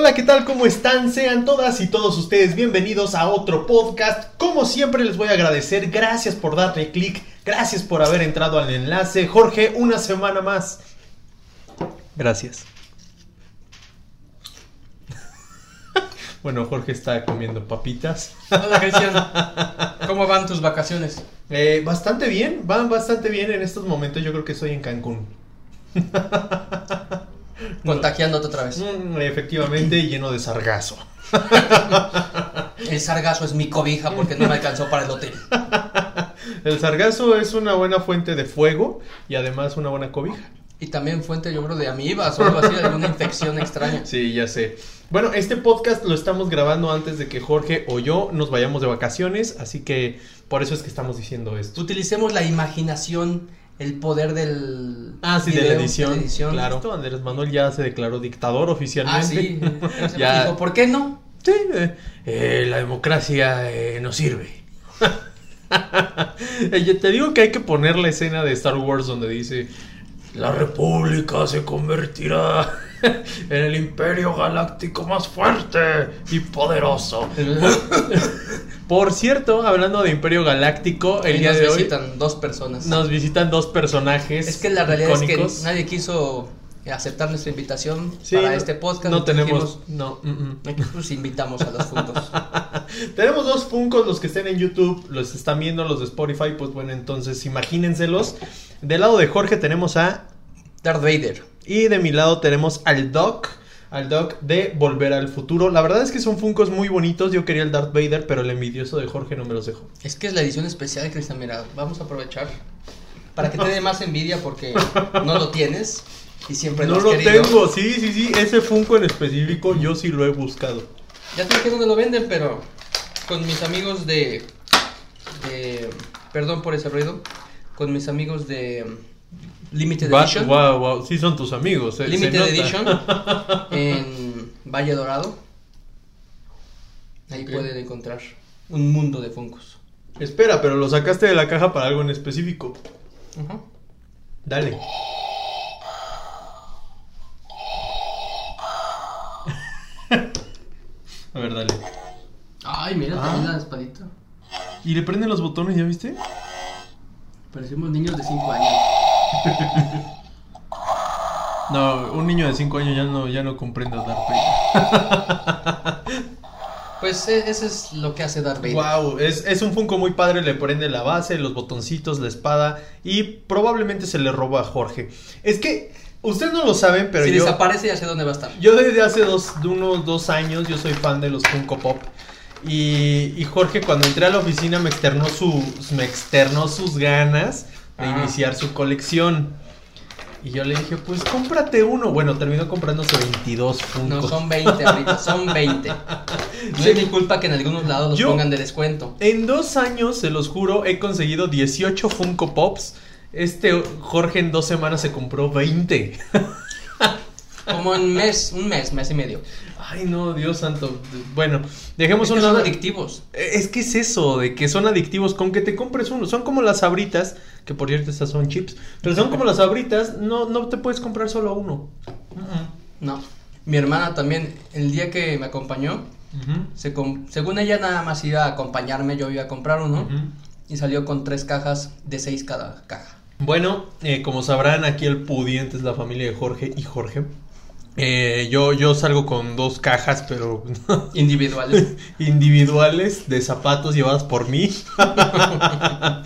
Hola, ¿qué tal? ¿Cómo están? Sean todas y todos ustedes bienvenidos a otro podcast. Como siempre les voy a agradecer, gracias por darle clic, gracias por haber entrado al enlace. Jorge, una semana más. Gracias. Bueno, Jorge está comiendo papitas. Hola Cristian, ¿cómo van tus vacaciones? Eh, bastante bien, van bastante bien en estos momentos. Yo creo que estoy en Cancún. Contagiándote otra vez. Mm, efectivamente, lleno de sargazo. El sargazo es mi cobija porque no me alcanzó para el hotel. El sargazo es una buena fuente de fuego y además una buena cobija. Y también fuente, yo creo, de amibas o algo así, de alguna infección extraña. Sí, ya sé. Bueno, este podcast lo estamos grabando antes de que Jorge o yo nos vayamos de vacaciones, así que por eso es que estamos diciendo esto. Utilicemos la imaginación, el poder del. Ah, sí, de la edición. de la edición. Claro. Esto, Andrés Manuel ya se declaró dictador oficialmente. Ah, sí. Ya. Dijo, ¿por qué no? Sí, eh, eh, la democracia eh, no sirve. Te digo que hay que poner la escena de Star Wars donde dice la república se convertirá en el imperio galáctico más fuerte y poderoso. Por cierto, hablando de imperio galáctico, el día nos de hoy visitan dos personas. nos visitan dos personajes. Es que la realidad es que nadie quiso aceptar nuestra invitación Sí, para este podcast. No tenemos. dijimos, No. mm, mm. "Aquí, Pues invitamos a los fundos. Tenemos dos Funkos, los que estén en YouTube, los están viendo, los de Spotify, pues bueno, entonces imagínenselos. Del lado de Jorge tenemos a... Darth Vader. Y de mi lado tenemos al Doc, al Doc de Volver al Futuro. La verdad es que son Funkos muy bonitos, yo quería el Darth Vader, pero el envidioso de Jorge no me los dejó. Es que es la edición especial, Cristian. Mira, vamos a aprovechar para que te dé más envidia porque no lo tienes y siempre no has lo querido. tengo, sí, sí, sí, ese Funko en específico yo sí lo he buscado. Ya te dije dónde lo venden, pero con mis amigos de, de- Perdón por ese ruido. Con mis amigos de Limited Edition. Wow, wow, sí son tus amigos. se- se Limited. Edition en Valle Dorado. Ahí pueden encontrar un mundo de Funkos. Espera, pero lo sacaste de la caja para algo en específico. Ajá. Dale. A ver, dale. Ay, mira, Ah. también la espadita. ¿Y le prenden los botones, ya viste? Parecemos niños de 5 años. No, un niño de 5 años ya no, ya no comprende a Darth Pues e- eso es lo que hace Darth Vader. Wow, es, es un Funko muy padre, le prende la base, los botoncitos, la espada y probablemente se le roba a Jorge. Es que ustedes no lo saben, pero si yo... desaparece ya sé dónde va a estar. Yo desde hace dos, de unos dos años yo soy fan de los Funko Pop. Y, y Jorge cuando entré a la oficina me externó, su, me externó sus ganas de Ajá. iniciar su colección. Y yo le dije, pues cómprate uno. Bueno, terminó comprándose 22 Funko. No, son 20 ahorita, son 20. No Sí. es mi culpa que en algunos lados los Yo- pongan de descuento. En dos años, se los juro, he conseguido 18 Funko Pops. Este Jorge en dos semanas se compró 20. Como en mes, un mes, mes y medio. Ay, no, Dios santo. Bueno, dejemos Es que un son lado. adictivos. Es que es eso, de que son adictivos con que te compres uno. Son como las sabritas, que por cierto estas son chips, pero son como las sabritas, no, no te puedes comprar solo uno. No. Mi hermana también, el día que me acompañó, se según ella nada más iba a acompañarme, yo iba a comprar uno. Y salió con tres cajas de seis cada caja. Bueno, eh, como sabrán, aquí el pudiente es la familia de Jorge y Jorge. Eh, yo, yo salgo con dos cajas, pero Individuales. individuales de zapatos llevadas por mí.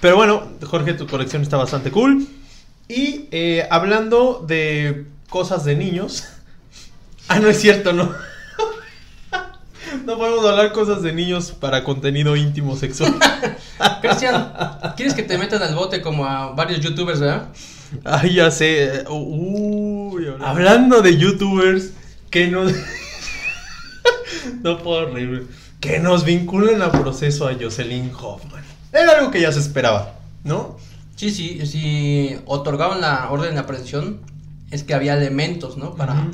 Pero bueno, Jorge, tu colección está bastante cool. Y eh, hablando de cosas de niños. Ah, no es cierto, no. No podemos hablar cosas de niños para contenido íntimo sexual. Cristian, ¿quieres que te metan al bote como a varios youtubers, verdad? Ay, ya sé. Uy, hablando de youtubers que nos. no puedo reír. Que nos vinculen a proceso a Jocelyn Hoffman. Era algo que ya se esperaba, ¿no? Sí, sí, si otorgaban la orden de aprehensión, es que había elementos, ¿no? Para,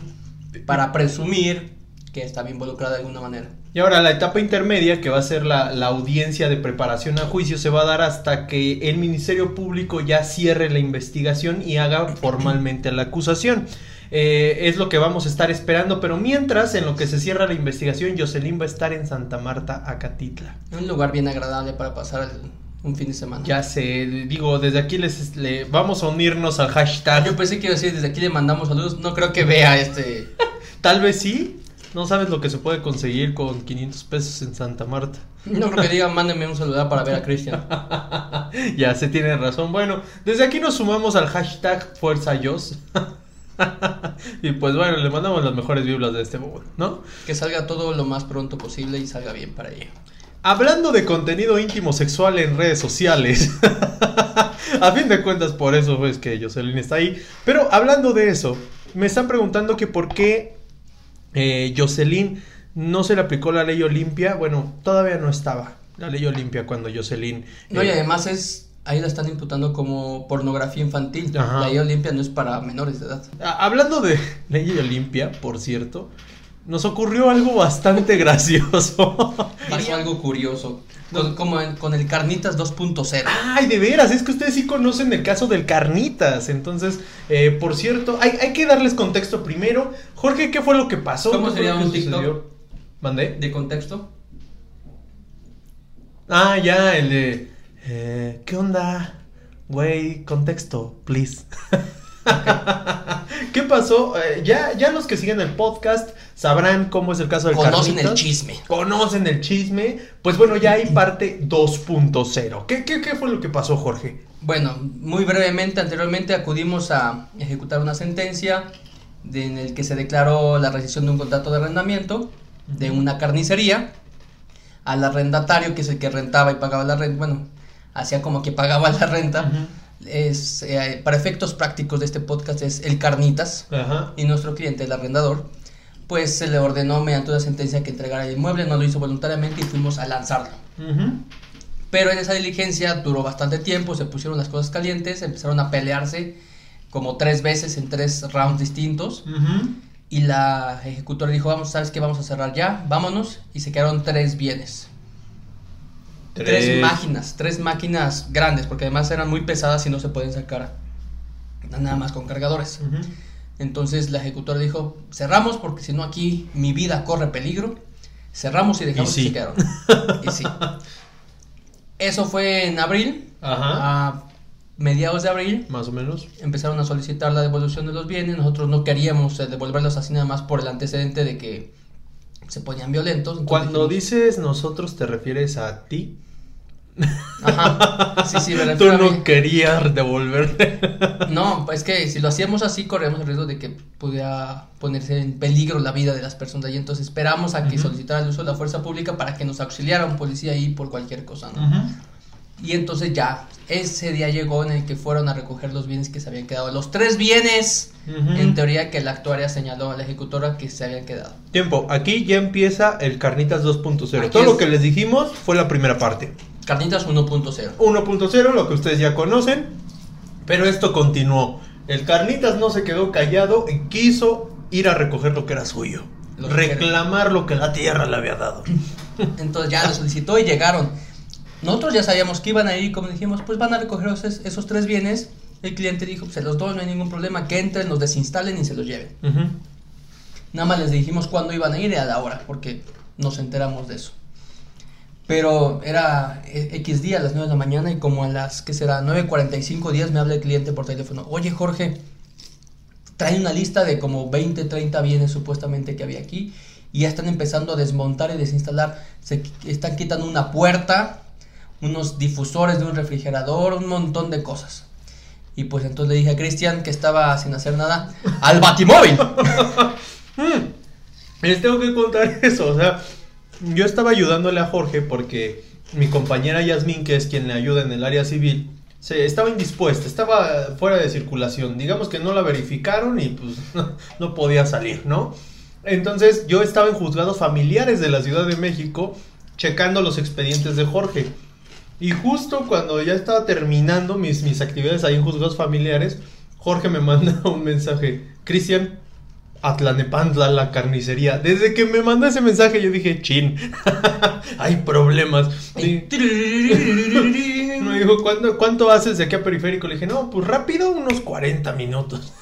para presumir que estaba involucrada de alguna manera. Y ahora la etapa intermedia, que va a ser la, la audiencia de preparación a juicio, se va a dar hasta que el Ministerio Público ya cierre la investigación y haga formalmente la acusación. Eh, es lo que vamos a estar esperando, pero mientras, en lo que se cierra la investigación, Jocelyn va a estar en Santa Marta, Acatitla. Un lugar bien agradable para pasar el- un fin de semana. Ya sé, digo, desde aquí les, le- vamos a unirnos al hashtag. Yo pensé que iba a decir, desde aquí le mandamos saludos. No creo que vea este. Tal vez sí. No sabes lo que se puede conseguir con 500 pesos en Santa Marta. No creo que diga, mándenme un saludo para ver a Cristian. ya se tiene razón. Bueno, desde aquí nos sumamos al hashtag Fuerza Yos. y pues bueno, le mandamos las mejores vibras de este momento, ¿no? Que salga todo lo más pronto posible y salga bien para ella. Hablando de contenido íntimo sexual en redes sociales. a fin de cuentas, por eso es que Jocelyn está ahí. Pero hablando de eso, me están preguntando que por qué eh, Jocelyn no se le aplicó la ley Olimpia. Bueno, todavía no estaba la ley Olimpia cuando Jocelyn. No, y eh, además es. Ahí la están imputando como pornografía infantil. Ajá. La ley Olimpia no es para menores de edad. Hablando de ley Olimpia, por cierto, nos ocurrió algo bastante gracioso. Pasó algo curioso. Con, como en- con el Carnitas 2.0. Ay, de veras, es que ustedes sí conocen el caso del Carnitas. Entonces, eh, por cierto, hay, hay que darles contexto primero. Jorge, ¿qué fue lo que pasó? ¿Cómo ¿Qué fue sería un TikTok? sucedió? ¿Mandé? De contexto. Ah, ya, el de. eh, ¿Qué onda? Güey, contexto, please. ¿Qué pasó? Eh, ya, ya los que siguen el podcast sabrán cómo es el caso del Conocen el chisme. Conocen el chisme. Pues bueno, ya hay parte 2.0. ¿Qué, qué, ¿Qué fue lo que pasó, Jorge? Bueno, muy brevemente, anteriormente acudimos a ejecutar una sentencia de- en el que se declaró la rescisión de un contrato de arrendamiento de una carnicería al arrendatario, que es el que rentaba y pagaba la renta, bueno, hacía como que pagaba la renta. Es, eh, para efectos prácticos de este podcast es el carnitas Ajá. y nuestro cliente, el arrendador, pues se le ordenó mediante una sentencia que entregara el inmueble, no lo hizo voluntariamente y fuimos a lanzarlo. Pero en esa diligencia duró bastante tiempo, se pusieron las cosas calientes, empezaron a pelearse como tres veces en tres rounds distintos. Y la ejecutora dijo, vamos, ¿sabes qué? Vamos a cerrar ya, vámonos. Y se quedaron tres bienes. Tres, máquinas, tres máquinas grandes, porque además eran muy pesadas y no se pueden sacar nada más con cargadores. Entonces la ejecutora dijo, cerramos porque si no aquí mi vida corre peligro. Cerramos y dejamos Y sí. que se quedaron. y sí. Eso fue en abril. Ajá. A mediados de abril Más o menos. empezaron a solicitar la devolución de los bienes. Nosotros no queríamos devolverlos así nada más por el antecedente de que se ponían violentos. Cuando dijimos- dices nosotros, ¿te refieres a ti? Ajá. Sí, sí, me Tú no querías devolverte. No, es que si lo hacíamos así, corríamos el riesgo de que pudiera ponerse en peligro la vida de las personas allí. Entonces esperamos a que Ujú. solicitara el uso de la fuerza pública para que nos auxiliara un policía ahí por cualquier cosa, ¿no? Y entonces ya, ese día llegó en el que fueron a recoger los bienes que se habían quedado. Los tres bienes, en teoría, que la actuaria señaló a la ejecutora que se habían quedado. Tiempo, aquí ya empieza el Carnitas 2.0. Aquí Todo es- lo que les dijimos fue la primera parte. Carnitas 1.0. 1.0, lo que ustedes ya conocen. Pero esto continuó. El Carnitas no se quedó callado y quiso ir a recoger lo que era suyo. Lo que Reclamar lo que la tierra le había dado. Entonces ya lo solicitó y llegaron. Nosotros ya sabíamos que iban a ir, como dijimos, pues van a recoger esos, esos tres bienes. El cliente dijo, se los doy, no hay ningún problema, que entren, los desinstalen y se los lleven. Ujú. Nada más les dijimos cuándo iban a ir y a la hora, porque nos enteramos de eso. Pero era eh, X día, a las 9 de la mañana, y como a las, ¿qué será? 9.45 días me habla el cliente por teléfono. Oye, Jorge, trae una lista de como 20, 30 bienes supuestamente que había aquí, y ya están empezando a desmontar y desinstalar. Se están quitando una puerta, unos difusores de un refrigerador, un montón de cosas. Y pues entonces le dije a Cristian, que estaba sin hacer nada, al batimóvil. Les tengo que contar eso, o sea, yo estaba ayudándole a Jorge porque mi compañera Yasmín, que es quien le ayuda en el área civil, se estaba indispuesta, estaba fuera de circulación, digamos que no la verificaron y pues no podía salir, ¿no? Entonces yo estaba en juzgados familiares de la Ciudad de México checando los expedientes de Jorge. Y justo cuando ya estaba terminando mis, mis actividades ahí en juzgados familiares, Jorge me manda un mensaje, Cristian, Atlanepantla, la carnicería. Desde que me mandó ese mensaje yo dije, chin, hay problemas. Y me dijo, ¿cuánto, ¿cuánto haces de aquí a periférico? Le dije, no, pues rápido, unos 40 minutos.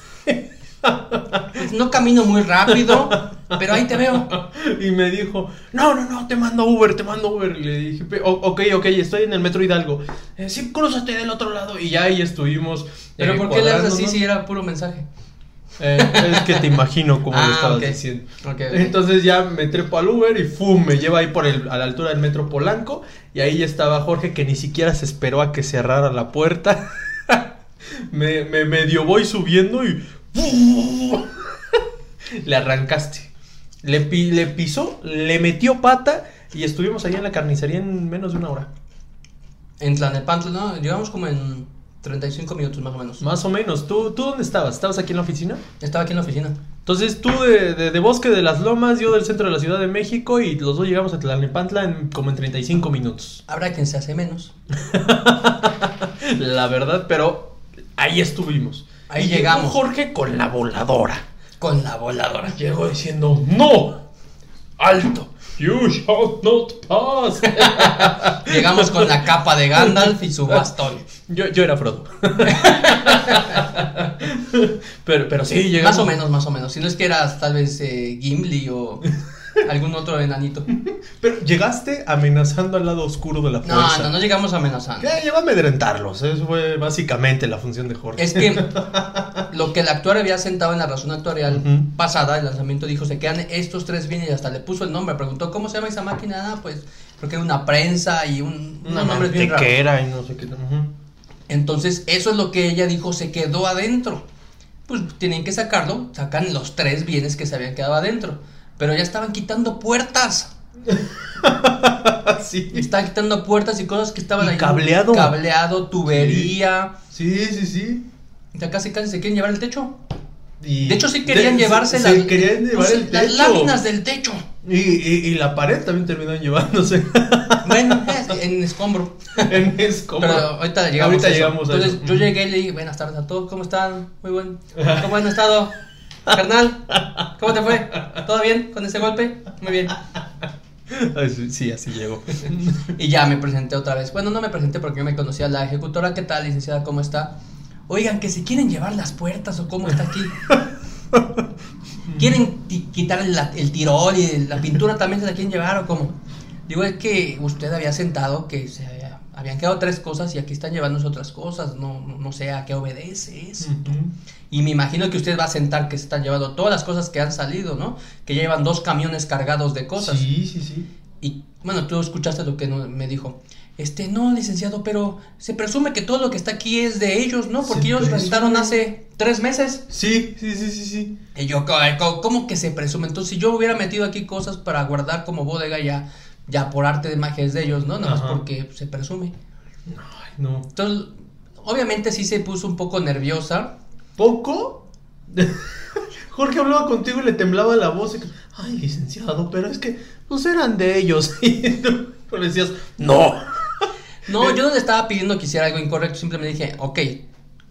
Pues no camino muy rápido, pero ahí te veo. Y me dijo, no, no, no, te mando Uber, te mando Uber. Y le dije, "Pe- o- ok, ok, estoy en el metro Hidalgo. Eh, sí, cruzate del otro lado. Y ya ahí estuvimos. Pero eh, ¿por qué le haces así si era puro mensaje? Eh, es que te imagino como lo Ah, estabas ok. diciendo. Entonces ya me trepo al Uber y ¡fum! me lleva ahí por el, a la altura del metro Polanco. Y ahí ya estaba Jorge que ni siquiera se esperó a que cerrara la puerta. me, me medio voy subiendo y. le arrancaste. Le, le pisó, le metió pata y estuvimos ahí en la carnicería en menos de una hora. En Tlanepantla, ¿no? Llegamos como en 35 minutos más o menos. Más o menos. ¿Tú, ¿Tú dónde estabas? ¿Estabas aquí en la oficina? Estaba aquí en la oficina. Entonces tú de, de- de Bosque de las Lomas, yo del centro de la Ciudad de México y los dos llegamos a Tlalnepantla en como en 35 minutos. Habrá quien se hace menos. La verdad, pero ahí estuvimos. Ahí llegó llegamos. Jorge con la voladora. Con la voladora. Llegó diciendo, ¡No! ¡Alto! You shall not pass. Llegamos con la capa de Gandalf y su bastón. yo, yo era Frodo. pero, pero sí, llegamos. Más o menos, más o menos. Si no es que eras tal vez eh, Gimli o algún otro enanito. Pero llegaste amenazando al lado oscuro de la No, fuerza. no, no llegamos amenazando. Ya, llegó a amedrentarlos. Eso fue básicamente la función de Jorge. Es que lo que el actuario había sentado en la razón actuarial pasada, el lanzamiento dijo, se quedan estos tres bienes y hasta le puso el nombre, preguntó, ¿cómo se llama esa máquina? Ah, pues creo que era una prensa y un, Una unos nombres bien mantequera y no sé qué. Entonces, eso es lo que ella dijo, se quedó adentro. Pues tienen que sacarlo, sacan los tres bienes que se habían quedado adentro. Pero ya estaban quitando puertas. sí. Estaban quitando puertas y cosas que estaban Y ahí. cableado. Cableado, tubería. Sí, sí, sí. Ya casi casi se quieren llevar el techo. Y De hecho, sí querían de- llevarse se, las, se querían llevar pues, el las techo. láminas del techo. Y, y, y la pared también terminaron llevándose. Bueno, en escombro. en escombro. Pero ahorita llegamos. Ahorita a llegamos a Entonces yo llegué y le dije, buenas tardes a todos, ¿cómo están? Muy buen, ¿cómo han estado? Carnal, ¿cómo te fue? ¿Todo bien con ese golpe? Muy bien. Sí, sí, así llegó. Y ya me presenté otra vez. Bueno, no me presenté porque yo me conocía a la ejecutora. ¿Qué tal, licenciada? ¿Cómo está? Oigan, que si quieren llevar las puertas o cómo está aquí. ¿Quieren quitar el, el tirol y la pintura también se la quieren llevar o cómo? Digo, es que usted había sentado que se había- habían quedado tres cosas y aquí están llevándose otras cosas. No, no, no sé a qué obedece eso. Y me imagino que usted va a sentar que se están llevando todas las cosas que han salido, ¿no? Que ya llevan dos camiones cargados de cosas. Sí, sí, sí. Y bueno, tú escuchaste lo que me dijo. Este, no, licenciado, pero se presume que todo lo que está aquí es de ellos, ¿no? Porque Se ellos presume. rentaron hace tres meses. Sí, sí, sí, sí, sí. Y yo, "Co- co- ¿cómo que se presume? Entonces, si yo hubiera metido aquí cosas para guardar como bodega ya, ya por arte de magia es de ellos, ¿no? Nada más porque se presume. Ay, no. Entonces, obviamente sí se puso un poco nerviosa. ¿Poco? Jorge hablaba contigo y le temblaba la voz. y Ay, licenciado, pero es que pues eran de ellos. Y tú le decías, no. No, yo no le estaba pidiendo que hiciera algo incorrecto, simplemente dije, ok,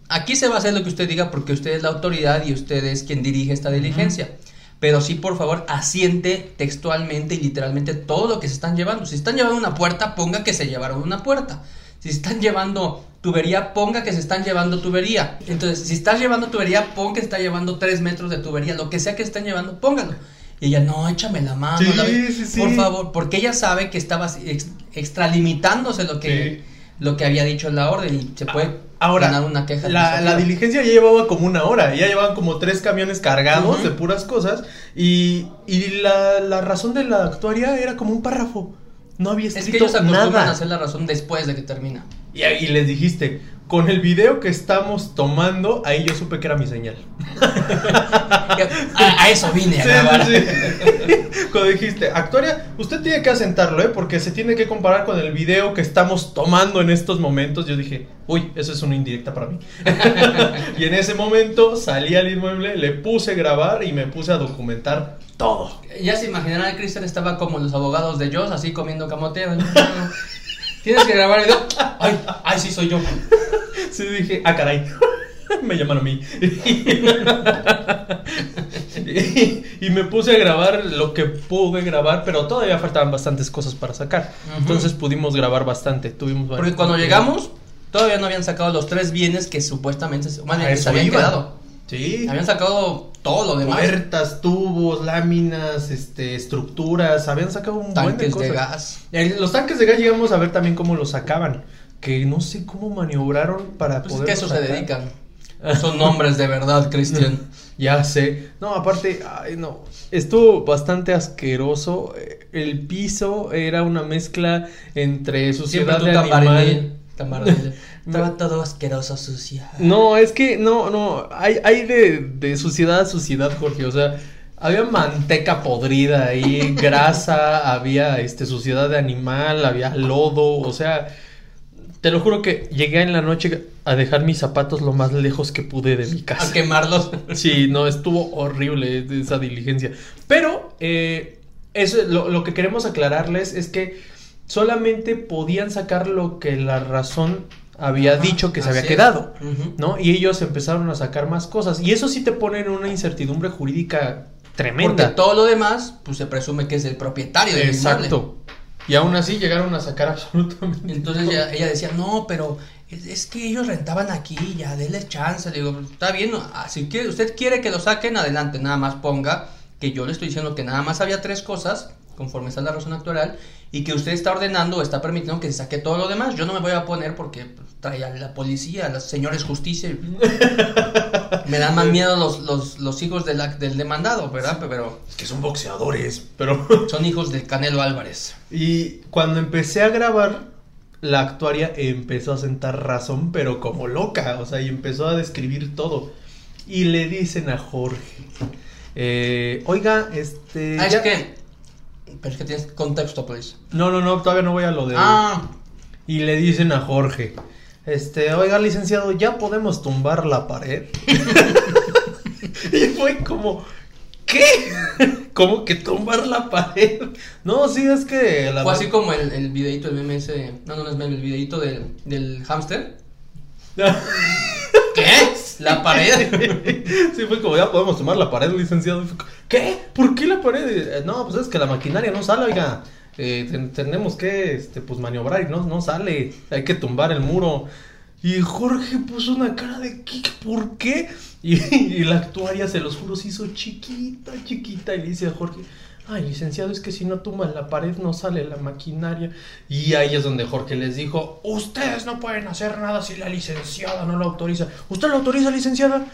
aquí se va a hacer lo que usted diga porque usted es la autoridad y usted es quien dirige esta diligencia. Pero sí, por favor, asiente textualmente y literalmente todo lo que se están llevando. Si están llevando una puerta, ponga que se llevaron una puerta. Si están llevando tubería, ponga que se están llevando tubería. Entonces, si estás llevando tubería, ponga que se está llevando tres metros de tubería. Lo que sea que estén llevando, póngalo. Y ella, no, échame la mano. Sí, la- sí, sí. Por favor, porque ella sabe que estaba ex- extralimitándose lo que, lo que había dicho en la orden y se puede Ahora, ganar una queja. la, diligencia ya llevaba como una hora. Ya llevaban como tres camiones cargados de puras cosas. Y, y la, la razón de la actuaria era como un párrafo. No había Es escrito que ellos acostumbran nada. a hacer la razón después de que termina. Y, y les dijiste, con el video que estamos tomando, ahí yo supe que era mi señal. A, a eso vine a Sí, grabar. sí. Cuando dijiste, actuaria, usted tiene que asentarlo, ¿eh? Porque se tiene que comparar con el video que estamos tomando en estos momentos. Yo dije, uy, eso es una indirecta para mí. y en ese momento salí al inmueble, le puse grabar y me puse a documentar todo. Ya se imaginarán, Cristian estaba como los abogados de Joss, así comiendo camote. Tienes que grabar el video. Ay, ay, sí soy yo. Sí, dije, ah, caray. Me llaman a mí. Y, y me puse a grabar lo que pude grabar, pero todavía faltaban bastantes cosas para sacar. Entonces pudimos grabar bastante. Tuvimos Porque cuando llegamos, todavía no habían sacado los tres bienes que supuestamente se- más A bien, que se habían quedado. Sí. Habían sacado todo lo demás. Puertas, tubos, láminas, este, estructuras, habían sacado un buen de tanques de, gas. El- los tanques de gas llegamos a ver también cómo los sacaban, que no sé cómo maniobraron para Pues es poder que eso se dedican. Son hombres de verdad, Cristian. Ya sé. No, aparte, ay, no. Estuvo bastante asqueroso. El piso era una mezcla entre Siempre suciedad de animal. varonil, Estaba todo asqueroso, sucio. No, es que no, no. Hay, hay de, de suciedad a suciedad, Jorge. O sea, había manteca podrida ahí, grasa, había este suciedad de animal, había lodo. O sea, te lo juro que llegué en la noche a dejar mis zapatos lo más lejos que pude de mi casa. A quemarlos. Sí, no, estuvo horrible esa diligencia. Pero eh, eso, lo, lo que queremos aclararles es que solamente podían sacar lo que la razón había Ajá, dicho que se había quedado. ¿no? Y ellos empezaron a sacar más cosas. Y eso sí te pone en una incertidumbre jurídica Porque tremenda. todo lo demás, pues se presume que es del propietario del. Exacto. Y aún así llegaron a sacar absolutamente. Entonces ella, ella decía, no, pero es, es que ellos rentaban aquí, ya denles chance. Le digo, está bien, ah, si quiere, usted quiere que lo saquen, adelante, nada más ponga que yo le estoy diciendo que nada más había tres cosas, conforme está la razón actual, y que usted está ordenando o está permitiendo que se saque todo lo demás. Yo no me voy a poner porque trae a la policía, a los señores justicia. me dan más miedo los, los, los hijos de la- del demandado, ¿verdad? Pero Es que son boxeadores, pero. son hijos de Canelo Álvarez. Y cuando empecé a grabar, la actuaria empezó a sentar razón, pero como loca, o sea, y empezó a describir todo. Y le dicen a Jorge, eh, oiga, este... Ah, es ya- que... Pero es que tienes contexto, please. No, no, no, todavía no voy a lo de... Ah, Y le dicen a Jorge, este, oiga, licenciado, ¿ya podemos tumbar la pared? y fue como, ¿qué? ¿Cómo que tumbar la pared? No, sí, es que la fue así como el, el videito, el meme ese. No, no, no es meme, el videito del, del hámster. ¿La pared? Sí, fue como, ya podemos tomar la pared, licenciado. ¿Qué? ¿Por qué la pared? Eh, No, pues es que la maquinaria no sale, oiga. Eh, ten- tenemos que, este, pues, maniobrar y no, no sale. Hay que tumbar el muro. Y Jorge puso una cara de. ¿Por qué? Y, y la actuaria, se los juro, se hizo chiquita, chiquita. Y le dice a Jorge, ay, licenciado, es que si no tumban la pared no sale la maquinaria. Y ahí es donde Jorge les dijo, ustedes no pueden hacer nada si la licenciada no lo autoriza. ¿Usted lo autoriza, licenciada?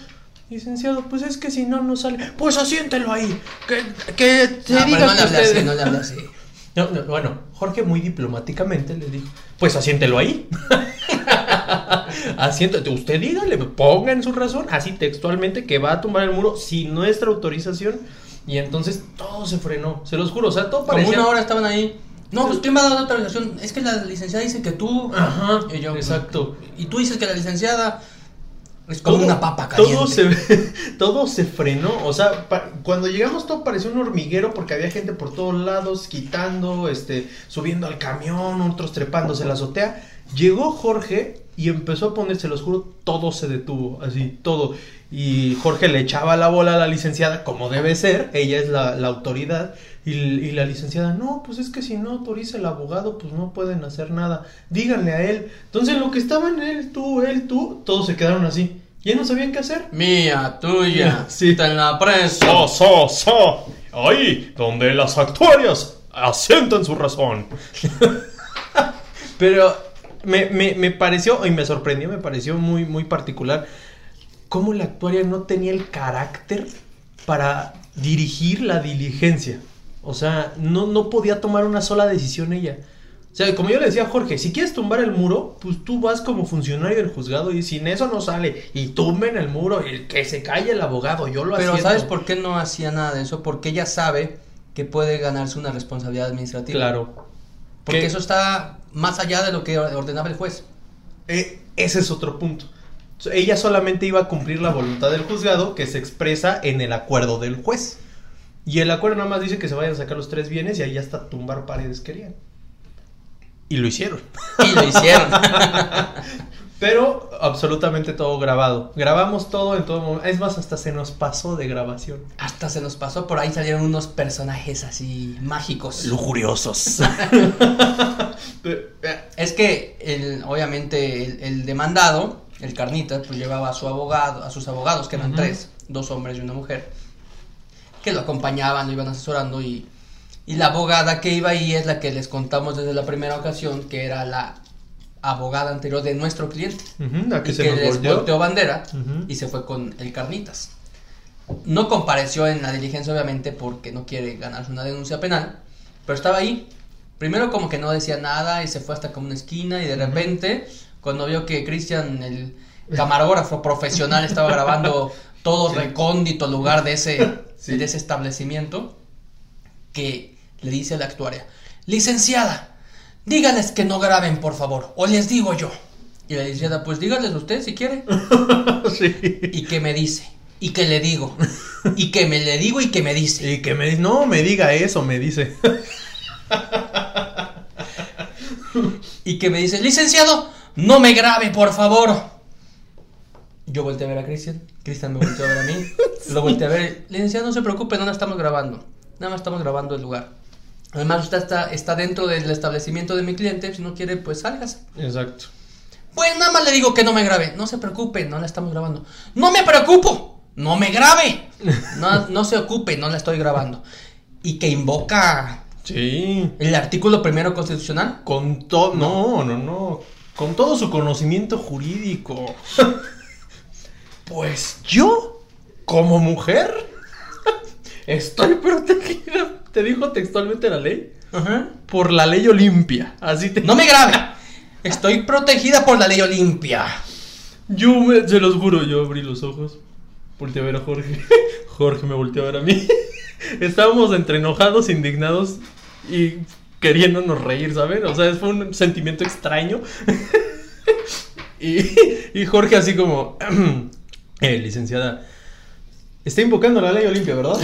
Licenciado, pues es que si no, no sale. Pues asiéntelo ahí. Que, que se No, diga pero no le usted- así, no le hable así. No, no, bueno, Jorge muy diplomáticamente le dijo, pues asiéntelo ahí. Asiéntate, usted dígale, ponga en su razón, así textualmente, que va a tumbar el muro sin nuestra autorización. Y entonces todo se frenó, se los juro, o sea, todo Como parecía... una hora estaban ahí. No, pues ¿quién va a dar la autorización? Es que la licenciada dice que tú. Ajá, Y yo, exacto. Y tú dices que la licenciada es como Todo- una papa caliente. Todo se, todo se frenó. O sea, pa- cuando llegamos todo parecía un hormiguero porque había gente por todos lados quitando, este, subiendo al camión, otros trepándose a la azotea. Llegó Jorge y empezó a ponerse, los juro, todo se detuvo, así, todo. Y Jorge le echaba la bola a la licenciada, como debe ser, ella es la, la autoridad. Y, y la licenciada, no, pues es que si no autoriza el abogado, pues no pueden hacer nada. Díganle a él. Entonces, lo que estaban él, tú, él, tú, todos se quedaron así. Ya no sabían qué hacer. Mía, tuya. Sí. Te la aprecio. So, so, so. Ahí, donde las actuarias asientan su razón. Pero me, me, me pareció, y me sorprendió, me pareció muy, muy particular, cómo la actuaria no tenía el carácter para dirigir la diligencia. O sea, no, no podía tomar una sola decisión ella. O sea, como yo le decía a Jorge, si quieres tumbar el muro, pues tú vas como funcionario del juzgado y sin eso no sale. Y tumben el muro, y que se calle el abogado, yo lo Pero asiento. ¿sabes por qué no hacía nada de eso? Porque ella sabe que puede ganarse una responsabilidad administrativa. Claro. Porque Que- eso está más allá de lo que ordenaba el juez. Eh, ese es otro punto. Ella solamente iba a cumplir la voluntad del juzgado que se expresa en el acuerdo del juez. Y el acuerdo nada más dice que se vayan a sacar los tres bienes y ahí hasta tumbar paredes querían. Y lo hicieron. Y lo hicieron. Pero absolutamente todo grabado. Grabamos todo en todo momento. Es más, hasta se nos pasó de grabación. Hasta se nos pasó, por ahí salieron unos personajes así mágicos. Lujuriosos. Es que, el, obviamente, el, el demandado, el carnita, pues llevaba a su abogado, a sus abogados, que eran tres, dos hombres y una mujer, que lo acompañaban, lo iban asesorando y, y la abogada que iba ahí es la que les contamos desde la primera ocasión, que era la abogada anterior de nuestro cliente. La que y se que nos les volteó. volteó bandera y se fue con el Carnitas. No compareció en la diligencia, obviamente, porque no quiere ganarse una denuncia penal, pero estaba ahí. Primero como que no decía nada y se fue hasta como una esquina y de repente, cuando vio que Cristian, el camarógrafo profesional, estaba grabando todo recóndito lugar de ese, Sí. de ese establecimiento, que le dice a la actuaria, licenciada, dígales que no graben, por favor, o les digo yo. Y la licenciada, pues dígales usted si quiere. Sí. ¿Y qué me dice? ¿Y qué le digo? ¿Y que me le digo y que me dice? Y que me dice, no me diga eso, me dice. Y que me dice, licenciado, no me grabe, por favor. Yo volteé a ver a Cristian, Cristian me volteó a ver a mí, lo volteé a ver, licenciado, no se preocupe, no la estamos grabando, nada más estamos grabando el lugar. Además, usted está, está dentro del establecimiento de mi cliente, si no quiere, pues sálgase. Exacto. Pues nada más le digo que no me grabe. No se preocupe, no la estamos grabando. ¡No me preocupo! ¡No me grabe! No, no se ocupe, no la estoy grabando. Y que invoca Sí. el artículo primero constitucional. Con todo. No, no, no. Con todo su conocimiento jurídico. pues yo, como mujer, estoy protegida. ¿Te dijo textualmente la ley? Ajá. Por la ley Olimpia. Así te. ¡No me grabe! Estoy protegida por la ley Olimpia. Yo me- se los juro, yo abrí los ojos. Volteé a ver a Jorge. Jorge me volteó a ver a mí. Estábamos entre enojados, indignados y queriéndonos reír, ¿saben? O sea, fue un sentimiento extraño. y, y Jorge así como, eh, licenciada, está invocando la ley Olimpia, ¿verdad?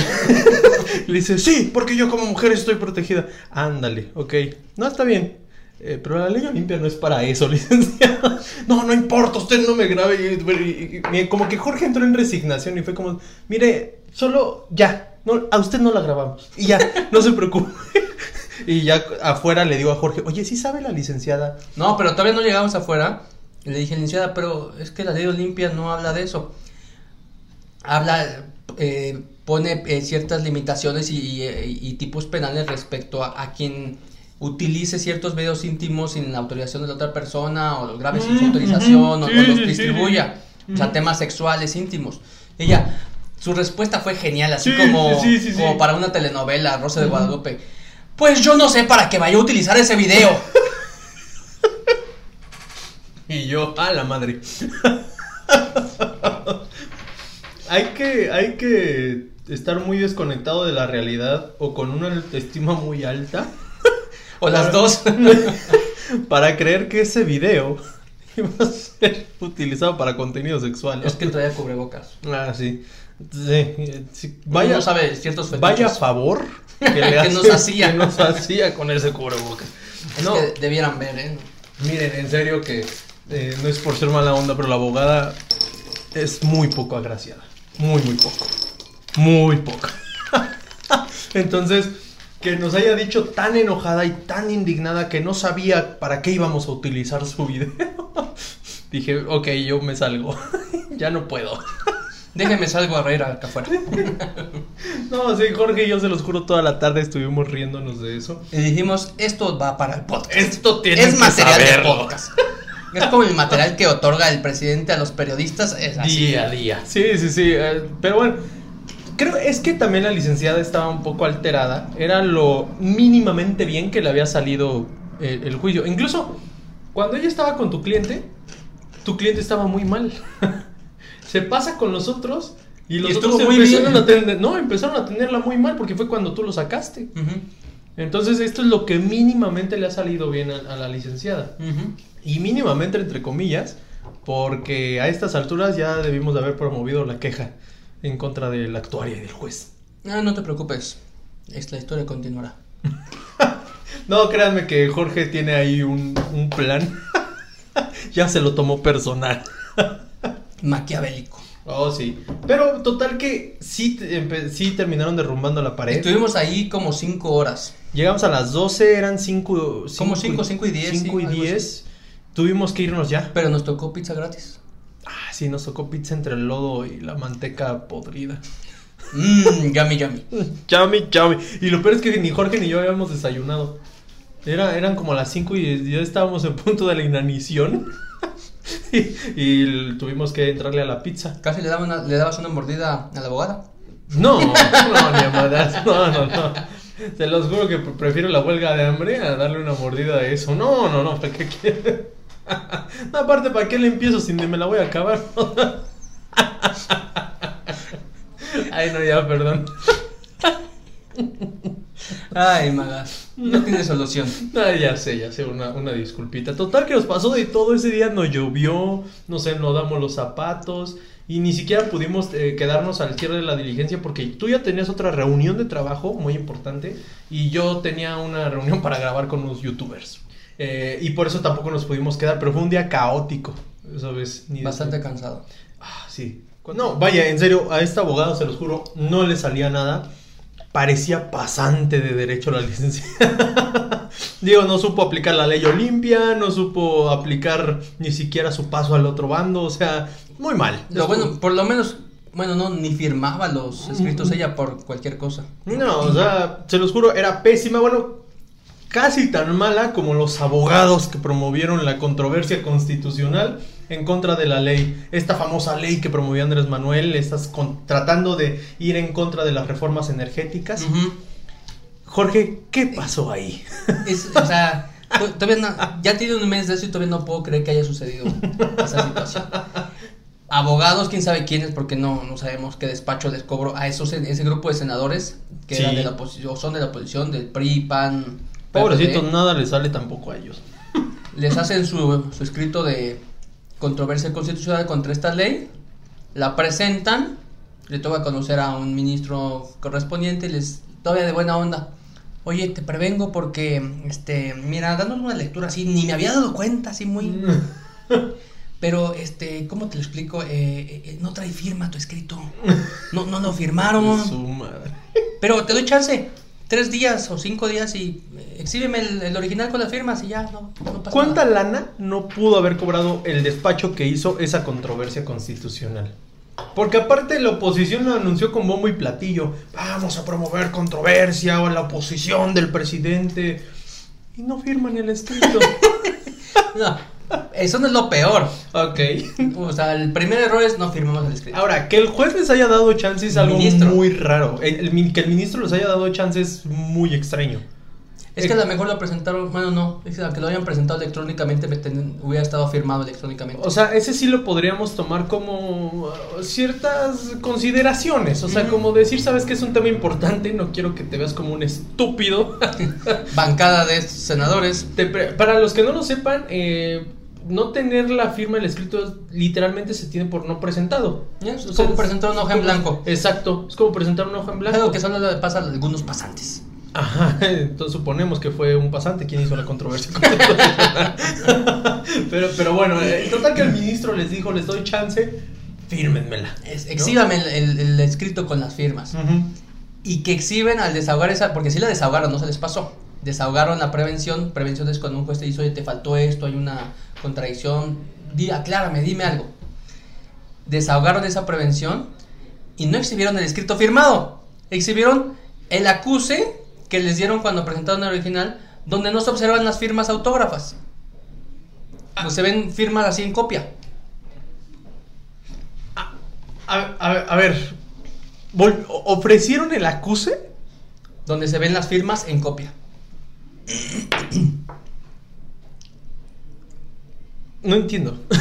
Le dice, sí, porque yo como mujer estoy protegida. Ándale, ok. No, está bien. Eh, pero la ley Olimpia no es para eso, licenciada. No, no importa, usted no me grabe. Y- como que Jorge entró en resignación y fue como, mire, solo ya, no, a usted no la grabamos. Y ya, no se preocupe. Y ya afuera le digo a Jorge, oye, ¿sí sabe la licenciada? No, pero todavía no llegamos afuera. Y le dije, licenciada, pero es que la ley Olimpia no habla de eso. Habla, eh, pone eh, ciertas limitaciones y, y, y tipos penales respecto a, a quien utilice ciertos videos íntimos sin la autorización de la otra persona o los grabe sin su Mm, autorización ujú, o, sí, o los distribuya. sí. O sea, temas sexuales íntimos. Ella, su respuesta fue genial, así Sí, como, sí, sí, sí, como para una telenovela, Rosa de Guadalupe. Pues yo no sé para qué vaya a utilizar ese video. Y yo, a la madre. hay que, hay que estar muy desconectado de la realidad o con una autoestima muy alta O las dos. para creer que ese video iba a ser utilizado para contenido sexual. Es que traía cubrebocas. Ah, sí. Sí, sí. Vaya, no sabe ciertos fetiches. vaya favor que, le Que hace- nos hacía. que nos hacía con ese cubrebocas. Es No, que debieran ver, ¿eh? miren, en serio que eh, no es por ser mala onda, pero la abogada es muy poco agraciada. Muy, muy poco. Muy poco. Entonces, que nos haya dicho tan enojada y tan indignada que no sabía para qué íbamos a utilizar su video. Dije, ok, yo me salgo. ya no puedo. Déjenme salgo a reír acá afuera. No, sí, Jorge y yo se los juro, toda la tarde estuvimos riéndonos de eso. Y dijimos, esto va para el podcast. Esto tiene es que material saberlo. de podcast. Es como el material que otorga el presidente a los periodistas. Es así. Día a día. Sí, sí, sí. eh, pero bueno, creo es que también la licenciada estaba un poco alterada. Era lo mínimamente bien que le había salido eh, el juicio. Incluso cuando ella estaba con tu cliente, tu cliente estaba muy mal. Se pasa con los otros y los Y otros empezaron a tener, no, empezaron a tenerla muy mal porque fue cuando tú lo sacaste. Entonces esto es lo que mínimamente le ha salido bien a, a la licenciada. Y mínimamente entre comillas, porque a estas alturas ya debimos de haber promovido la queja en contra del actuaria y del juez. Ah, no te preocupes. Esta historia continuará. No, créanme que Jorge tiene ahí un, un plan. ya se lo tomó personal. Maquiavélico. Oh, sí. Pero total que sí, sí terminaron derrumbando la pared. Estuvimos ahí como cinco horas. Llegamos a las 12, eran 5 Como cinco, cinco y diez, 5 y sí, algo 10. Tuvimos que irnos ya. Pero nos tocó pizza gratis. Ah, sí, nos tocó pizza entre el lodo y la manteca podrida. Mmm, yummy, yummy. Chami, chami. Y lo peor es que ni Jorge ni yo habíamos desayunado. Era, eran como las 5 y ya estábamos en punto de la inanición. y, tuvimos que entrarle a la pizza. Casi le, daba una- le dabas una mordida a la abogada. No, no, ni a madras. No, no, no. Te los juro que pre- prefiero la huelga de hambre a darle una mordida a eso. No, no, no, ¿para qué quiere? No, aparte, ¿para qué le empiezo si ni me la voy a acabar? Ay, no, ya, perdón. Ay, magas. No tiene solución. Ah, ya sé, ya sé, una, una disculpita. Total que nos pasó de todo ese día, nos llovió, nos enlodamos los zapatos y ni siquiera pudimos eh, quedarnos al cierre de la diligencia porque tú ya tenías otra reunión de trabajo muy importante y yo tenía una reunión para grabar con unos youtubers. Eh, y por eso tampoco nos pudimos quedar, pero fue un día caótico, ¿sabes? Ni de- Bastante cansado. Ah, sí. No, vaya, en serio, a este abogado, se los juro, no le salía nada. Parecía pasante de derecho la licencia. Digo, no supo aplicar la ley Olimpia, no supo aplicar ni siquiera su paso al otro bando, o sea, muy mal. Lo bueno, por lo menos, bueno, no, ni firmaba los escritos ella por cualquier cosa. No, o sea, se los juro, era pésima, bueno, casi tan mala como los abogados que promovieron la controversia constitucional en contra de la ley, esta famosa ley que promovió Andrés Manuel, estás con- tratando de ir en contra de las reformas energéticas. Jorge, ¿qué pasó ahí? Es, o sea, to- todavía no- ya tiene un mes de eso y todavía no puedo creer que haya sucedido esa situación. Abogados, quién sabe quiénes, porque no, no sabemos qué despacho les cobró a esos ese grupo de senadores que Sí. eran de la oposición, son de la oposición, del PRI, PAN, Pobrecitos, nada le sale tampoco a ellos. les hacen su, su escrito de controversia constitucional contra esta ley, la presentan, le toca conocer a un ministro correspondiente y les todavía de buena onda. Oye, te prevengo porque, este, mira, danos una lectura así, ni me había dado cuenta, así muy... Pero, este, ¿cómo te lo explico? Eh, eh, eh, no trae firma tu escrito. No, no lo firmaron. Su madre. Pero te doy chance. Tres días o cinco días y eh, exhíbeme el, el original con las firmas y ya, no, no pasa ¿Cuánta nada. lana no pudo haber cobrado el despacho que hizo esa controversia constitucional? Porque aparte la oposición lo anunció con bombo y platillo. Vamos a promover controversia o la oposición del presidente. Y no firman el escrito. No, eso no es lo peor. ok. O sea, el primer error es no firmamos el escrito. Ahora, que el juez les haya dado chance es algo Ministro. muy raro. El- el min- que el ministro les haya dado chance es muy extraño. es que a lo mejor lo presentaron, bueno, no, es que lo hayan presentado electrónicamente, ten- hubiera estado firmado electrónicamente. O sea, ese sí lo podríamos tomar como uh, ciertas consideraciones. O sea, como decir, sabes que es un tema importante, no quiero que te veas como un estúpido. Bancada de senadores. Te para los que no lo sepan, eh, no tener la firma del escrito literalmente se tiene por no presentado. Es O sea, como presentar una hoja en blanco. Exacto, es como presentar una hoja en blanco. Algo que solo le pasa a algunos pasantes. Ajá, entonces suponemos que fue un pasante quien hizo la controversia. constitucional. pero, pero bueno, eh, total que el ministro les dijo, les doy chance, fírmenmela. Es- el, el- el escrito con las firmas. Y que exhiben al desahogar esa, porque si la desahogaron, no se les pasó. Desahogaron la prevención, prevención es cuando un juez te dice, oye, te faltó esto, hay una contradicción, di, aclárame, dime algo. Desahogaron esa prevención y no exhibieron el escrito firmado. Exhibieron el acuse que les dieron cuando presentaron el original, donde no se observan las firmas autógrafas. No se ven firmas así en copia. A, a- a ver, vol- ¿ofrecieron el acuse? Donde se ven las firmas en copia. No entiendo.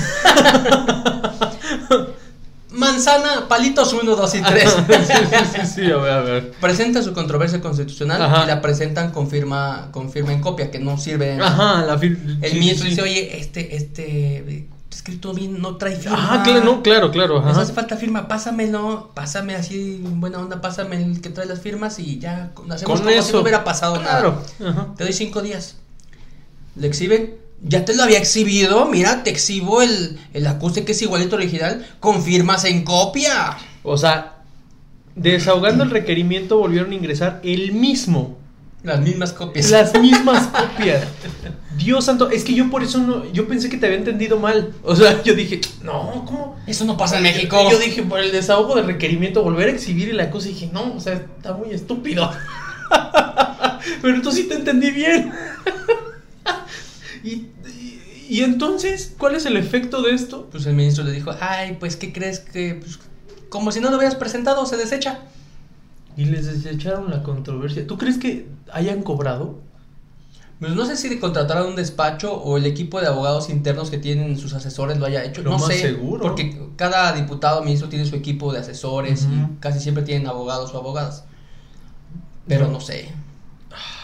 Manzana, palitos 1, 2 y 3. sí, sí, sí, sí, a ver, a ver. Presenta su controversia constitucional Ajá. y la presentan con firma, con firma en copia, que no sirve. Ajá, la firma. El ministro dice, oye, este, este, escrito bien, no trae firma. Ah, claro, no, claro, claro. Ajá. hace falta firma, pásamelo, pásame así en buena onda, pásame el que trae las firmas y ya hacemos Con como si eso. no hubiera pasado Claro. nada. ajá. Te doy cinco días. Le exhiben, Ya te lo había exhibido, mira, te exhibo el, el acuse que es igualito original, confirmas en copia. O sea, desahogando el requerimiento volvieron a ingresar el mismo. Las mismas copias. Las mismas copias. Dios santo, es que yo por eso no, yo pensé que te había entendido mal. O sea, yo dije, no, ¿cómo? Eso no pasa en México. Yo dije, por el desahogo del requerimiento, volver a exhibir el acuse, dije, no, o sea, está muy estúpido. Pero tú sí te entendí bien. Y, y, y entonces, ¿cuál es el efecto de esto? Pues el ministro le dijo, ay, pues, ¿qué crees que...? Pues, como si no lo hubieras presentado, se desecha. Y les desecharon la controversia. ¿Tú crees que hayan cobrado? Pues no sé si contrataron un despacho o el equipo de abogados internos que tienen sus asesores lo haya hecho. Lo no más sé, seguro. porque cada diputado ministro tiene su equipo de asesores Ujú. y casi siempre tienen abogados o abogadas. Pero No. no sé.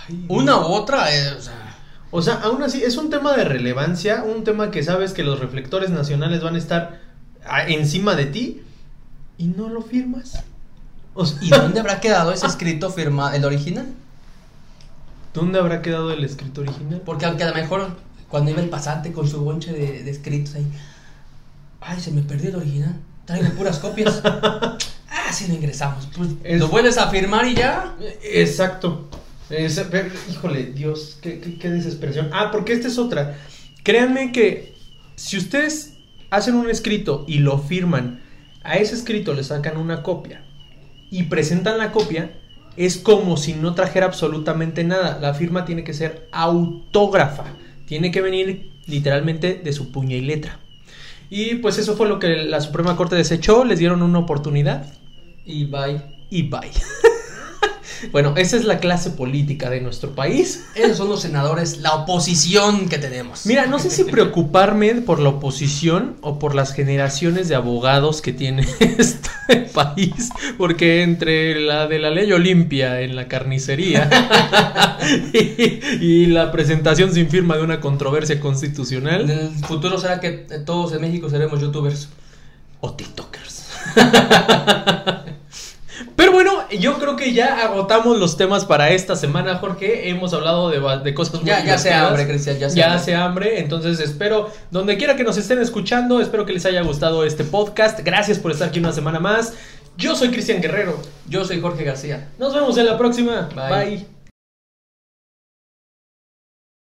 Ay, Una u otra, eh, o sea, O sea, aún así, es un tema de relevancia, un tema que sabes que los reflectores nacionales van a estar a- encima de ti y no lo firmas. O sea, ¿y dónde habrá quedado ese escrito firmado, el original? ¿Dónde habrá quedado el escrito original? Porque aunque a lo mejor cuando iba el pasante con su bonche de, de escritos ahí, ay, se me perdió el original, traigo puras copias. ah, sí lo ingresamos. Pues Es- lo vuelves a firmar y ya. Exacto. Es- pero, híjole, Dios, qué, qué- qué desesperación. Ah, porque esta es otra. Créanme que si ustedes hacen un escrito y lo firman, a ese escrito le sacan una copia y presentan la copia, es como si no trajera absolutamente nada. La firma tiene que ser autógrafa. Tiene que venir literalmente de su puño y letra. Y pues eso fue lo que la Suprema Corte desechó. Les dieron una oportunidad Y bye. y bye. bueno, esa es la clase política de nuestro país. Esos son los senadores, la oposición que tenemos. Mira, no sé si preocuparme por la oposición o por las generaciones de abogados que tiene este país, porque entre la de la ley Olimpia en la carnicería y, y la presentación sin firma de una controversia En constitucional el futuro será que todos en México seremos youtubers. o TikTokers. Yo creo que ya agotamos los temas para esta semana, Jorge. Hemos hablado de, cosas muy Ya, ya se hambre, Cristian, ya se Ya hambre. hace hambre, entonces espero, donde quiera que nos estén escuchando, espero que les haya gustado este podcast. Gracias por estar aquí una semana más. Yo soy Cristian Guerrero. Yo soy Jorge García. Nos vemos en la próxima. Bye. Bye.